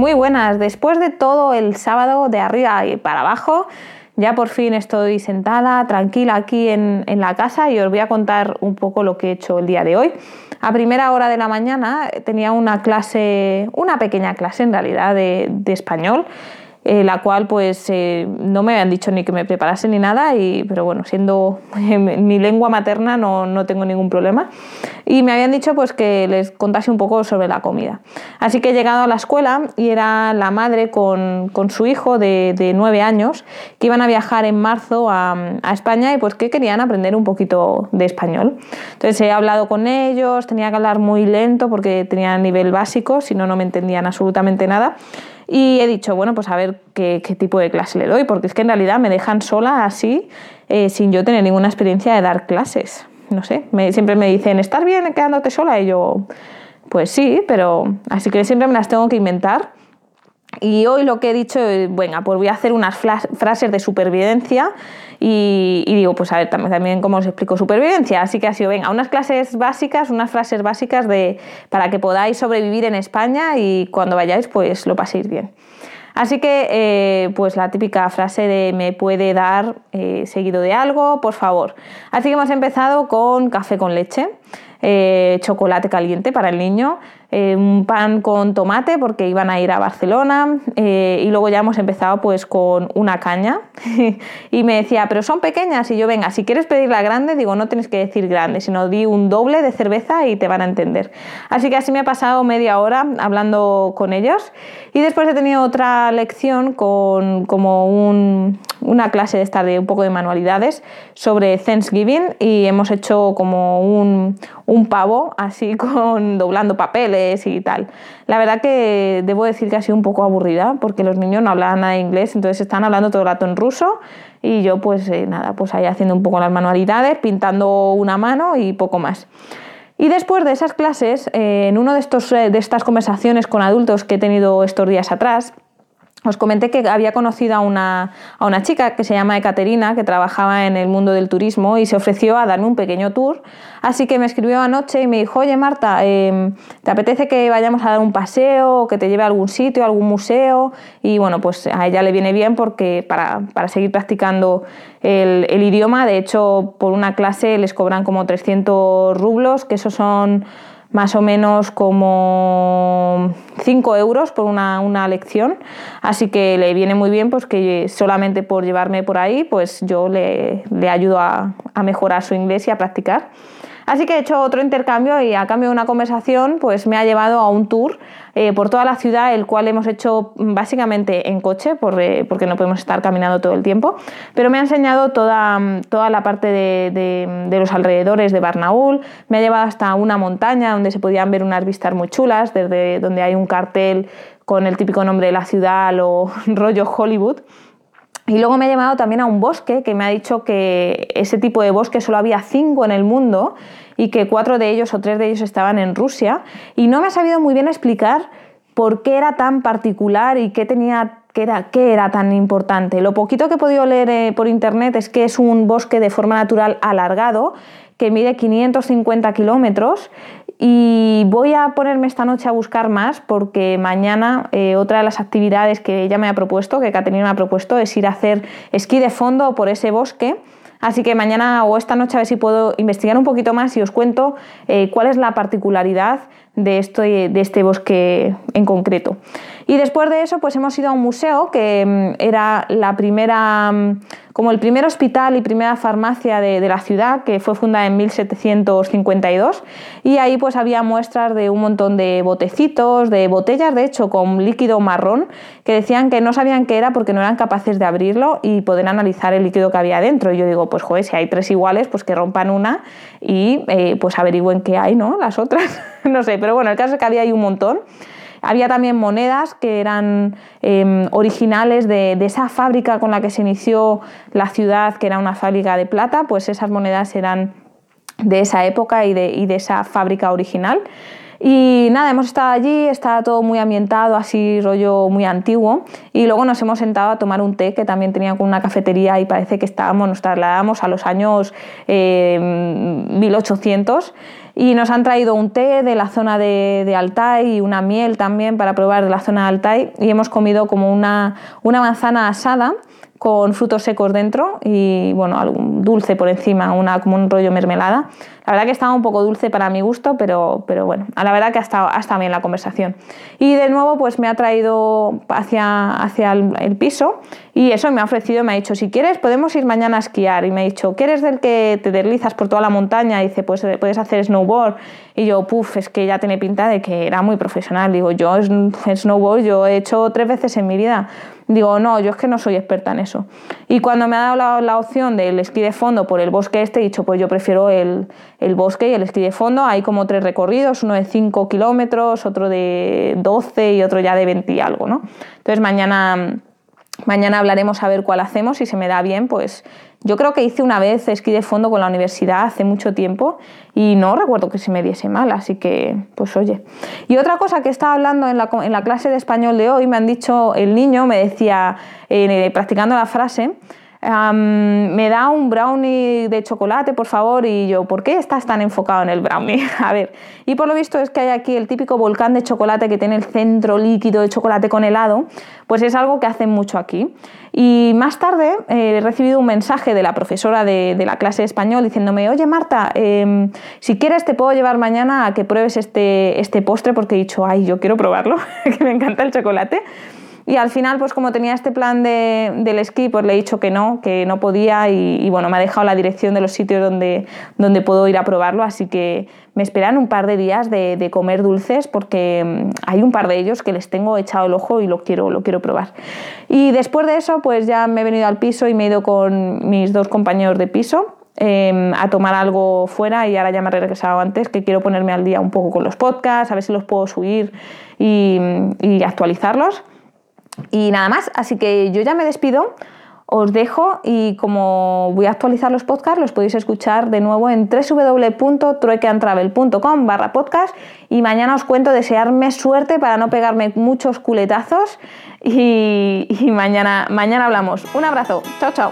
Muy buenas, después de todo el sábado de arriba y para abajo, ya por fin estoy sentada, tranquila aquí en, la casa y os voy a contar un poco lo que he hecho el día de hoy. A primera hora de la mañana tenía una clase, una pequeña clase en realidad de español eh, la cual pues eh, no me habían dicho ni que me preparase ni nada, y, pero bueno, siendo mi lengua materna no, no, tengo ningún problema. Y me habían dicho pues que les contase un poco sobre la comida. Así que he llegado a la escuela y era la madre con, con su hijo de, de, nueve años que iban a viajar en marzo a, a, España y pues que querían aprender un poquito de español. Entonces he hablado con ellos, tenía que hablar muy lento porque tenía nivel básico, si no, no me entendían absolutamente nada. Y he dicho, bueno, pues a ver qué, tipo de clase le doy, porque es que en realidad me dejan sola así, eh, sin yo tener ninguna experiencia de dar clases. No sé, siempre me dicen, ¿estás bien quedándote sola? Y yo, pues sí, pero así que siempre me las tengo que inventar. Y hoy lo que he dicho, bueno, pues voy a hacer unas frases de supervivencia y, digo, pues a ver, también, también cómo os explico supervivencia. Así que ha sido, venga, unas clases básicas, unas frases básicas de, para que podáis sobrevivir en España y cuando vayáis, pues lo paséis bien. Así que, eh, pues la típica frase de me puede dar eh, seguido de algo, por favor. Así que hemos empezado con café con leche. Eh, chocolate caliente para el niño, eh, un pan con tomate porque iban a ir a Barcelona eh, y luego ya hemos empezado pues con una caña. Y me decía, pero son pequeñas y yo venga, si quieres pedir la grande, digo, no tienes que decir grande, sino di un doble de cerveza y te van a entender. Así que así me ha pasado media hora hablando con ellos. Y después he tenido otra lección con como una clase de esta de un poco de manualidades sobre Thanksgiving y hemos hecho como un, un pavo así con doblando papeles y tal. La verdad que debo decir que ha sido un poco aburrida porque los niños no hablaban nada de inglés, entonces están hablando todo el rato en ruso y yo pues eh, nada, pues ahí haciendo un poco las manualidades, pintando una mano y poco más. Y después de esas clases, eh, en una de, eh, de estas conversaciones con adultos que he tenido estos días atrás, os comenté que había conocido a una, a una, chica que se llama Ekaterina, que trabajaba en el mundo del turismo y se ofreció a darme un pequeño tour. Así que me escribió anoche y me dijo, oye Marta, em, ¿te apetece que vayamos a dar un paseo, que te lleve a algún sitio, algún museo? Y bueno, pues a ella le viene bien porque para, para seguir practicando el, el, idioma, de hecho, por una clase les cobran como 300 rublos, que esos son más o menos como 5 euros por una, una, lección, así que le viene muy bien pues que solamente por llevarme por ahí pues yo le, le ayudo a, a mejorar su inglés y a practicar. Así que he hecho otro intercambio y a cambio de una conversación pues me ha llevado a un tour eh, por toda la ciudad, el cual hemos hecho básicamente en coche porque no podemos estar caminando todo el tiempo, pero me ha enseñado toda, toda la parte de, de, los alrededores de Barnaul, me ha llevado hasta una montaña donde se podían ver unas vistas muy chulas, desde donde hay un cartel con el típico nombre de la ciudad o rollo Hollywood. Y luego me ha llevado también a un bosque que me ha dicho que ese tipo de bosque solo había cinco en el mundo y que cuatro de ellos o tres de ellos estaban en Rusia. Y no me ha sabido muy bien explicar por qué era tan particular y qué tenía qué era, qué era tan importante. Lo poquito que he podido leer eh, por internet es que es un bosque de forma natural alargado que mide 550 kilómetros y voy a ponerme esta noche a buscar más porque mañana eh, otra de las actividades que ella me ha propuesto, que Caterina me ha propuesto, es ir a hacer esquí de fondo por ese bosque. Así que mañana o esta noche a ver si puedo investigar un poquito más y os cuento eh, cuál es la particularidad de, de este bosque en concreto. Y después de eso, pues hemos ido a un museo que mm, era la primera, mm, como el primer hospital y primera farmacia de, la ciudad, que fue fundada en 1752. Y ahí pues había muestras de un montón de botecitos, de botellas, de hecho, con líquido marrón, que decían que no sabían qué era porque no eran capaces de abrirlo y poder analizar el líquido que había dentro. Y yo digo, pues joder, si hay tres iguales, pues que rompan una y eh, pues averigüen qué hay, ¿no? Las otras, no sé, pero bueno, el caso es que había ahí un montón. Había también monedas que eran em, originales de, esa fábrica con la que se inició la ciudad, que era una fábrica de plata, pues esas monedas eran de esa época y de, y de esa fábrica original. Y nada, hemos estado allí, está todo muy ambientado, así rollo muy antiguo. Y luego nos hemos sentado a tomar un té que también tenía con una cafetería y parece que estábamos, nos trasladamos a los años 1800. Eh, y nos han traído un té de la zona de, de, Altai y una miel también para probar de la zona de Altai. Y hemos comido como una, una manzana asada con frutos secos dentro y bueno, algún dulce por encima, una, como un rollo mermelada. La verdad que estaba un poco dulce para mi gusto, pero, pero bueno, a la verdad que ha estado, ha bien la conversación. Y de nuevo, pues me ha traído hacia, hacia el, piso y eso me ha ofrecido, me ha dicho, si quieres podemos ir mañana a esquiar. Y me ha dicho, ¿quieres del que te deslizas por toda la montaña? Y dice, pues puedes hacer snowboard. Y yo, puff, es que ya tiene pinta de que era muy profesional. Digo, yo snowboard, yo he hecho tres veces en mi vida. Digo, no, yo es que no soy experta en eso. Y cuando me ha dado la, la opción del esquí de fondo por el bosque este, he dicho, pues yo prefiero el, el bosque y el esquí de fondo. Hay como tres recorridos, uno de 5 kilómetros, otro de 12 y otro ya de 20 y algo, ¿no? Entonces mañana, mañana hablaremos a ver cuál hacemos. Si se me da bien, pues yo creo que hice una vez esquí de fondo con la universidad hace mucho tiempo y no recuerdo que se me diese mal, así que pues oye. Y otra cosa que estaba hablando en la, en la clase de español de hoy, me han dicho, el niño me decía, eh, practicando la frase, me da un brownie de chocolate, por favor, y yo, ¿por qué estás tan enfocado en el brownie? A ver, y por lo visto es que hay aquí el típico volcán de chocolate que tiene el centro líquido de chocolate con helado, pues es algo que hacen mucho aquí. Y más tarde eh, he recibido un mensaje de la profesora de, la clase de español diciéndome, oye Marta, em, si quieres te puedo llevar mañana a que pruebes este, este postre porque he dicho, ay, yo quiero probarlo, que me encanta el chocolate. Y al final, pues como tenía este plan de, del esquí, pues le he dicho que no, que no podía y, bueno, me ha dejado la dirección de los sitios donde, donde puedo ir a probarlo, así que me esperan un par de días de, comer dulces porque mm, hay un par de ellos que les tengo echado el ojo y lo quiero, lo quiero probar. Y después de eso, pues ya me he venido al piso y me he ido con mis dos compañeros de piso. Em, a tomar algo fuera y ahora ya me he regresado antes que quiero ponerme al día un poco con los podcasts, a ver si los puedo subir y, y actualizarlos. Y nada más, así que yo ya me despido, os dejo y como voy a actualizar los podcasts, los podéis escuchar de nuevo en www.truequeantravel.com barra podcast y mañana os cuento desearme suerte para no pegarme muchos culetazos y, y mañana, mañana hablamos. Un abrazo, chao chao.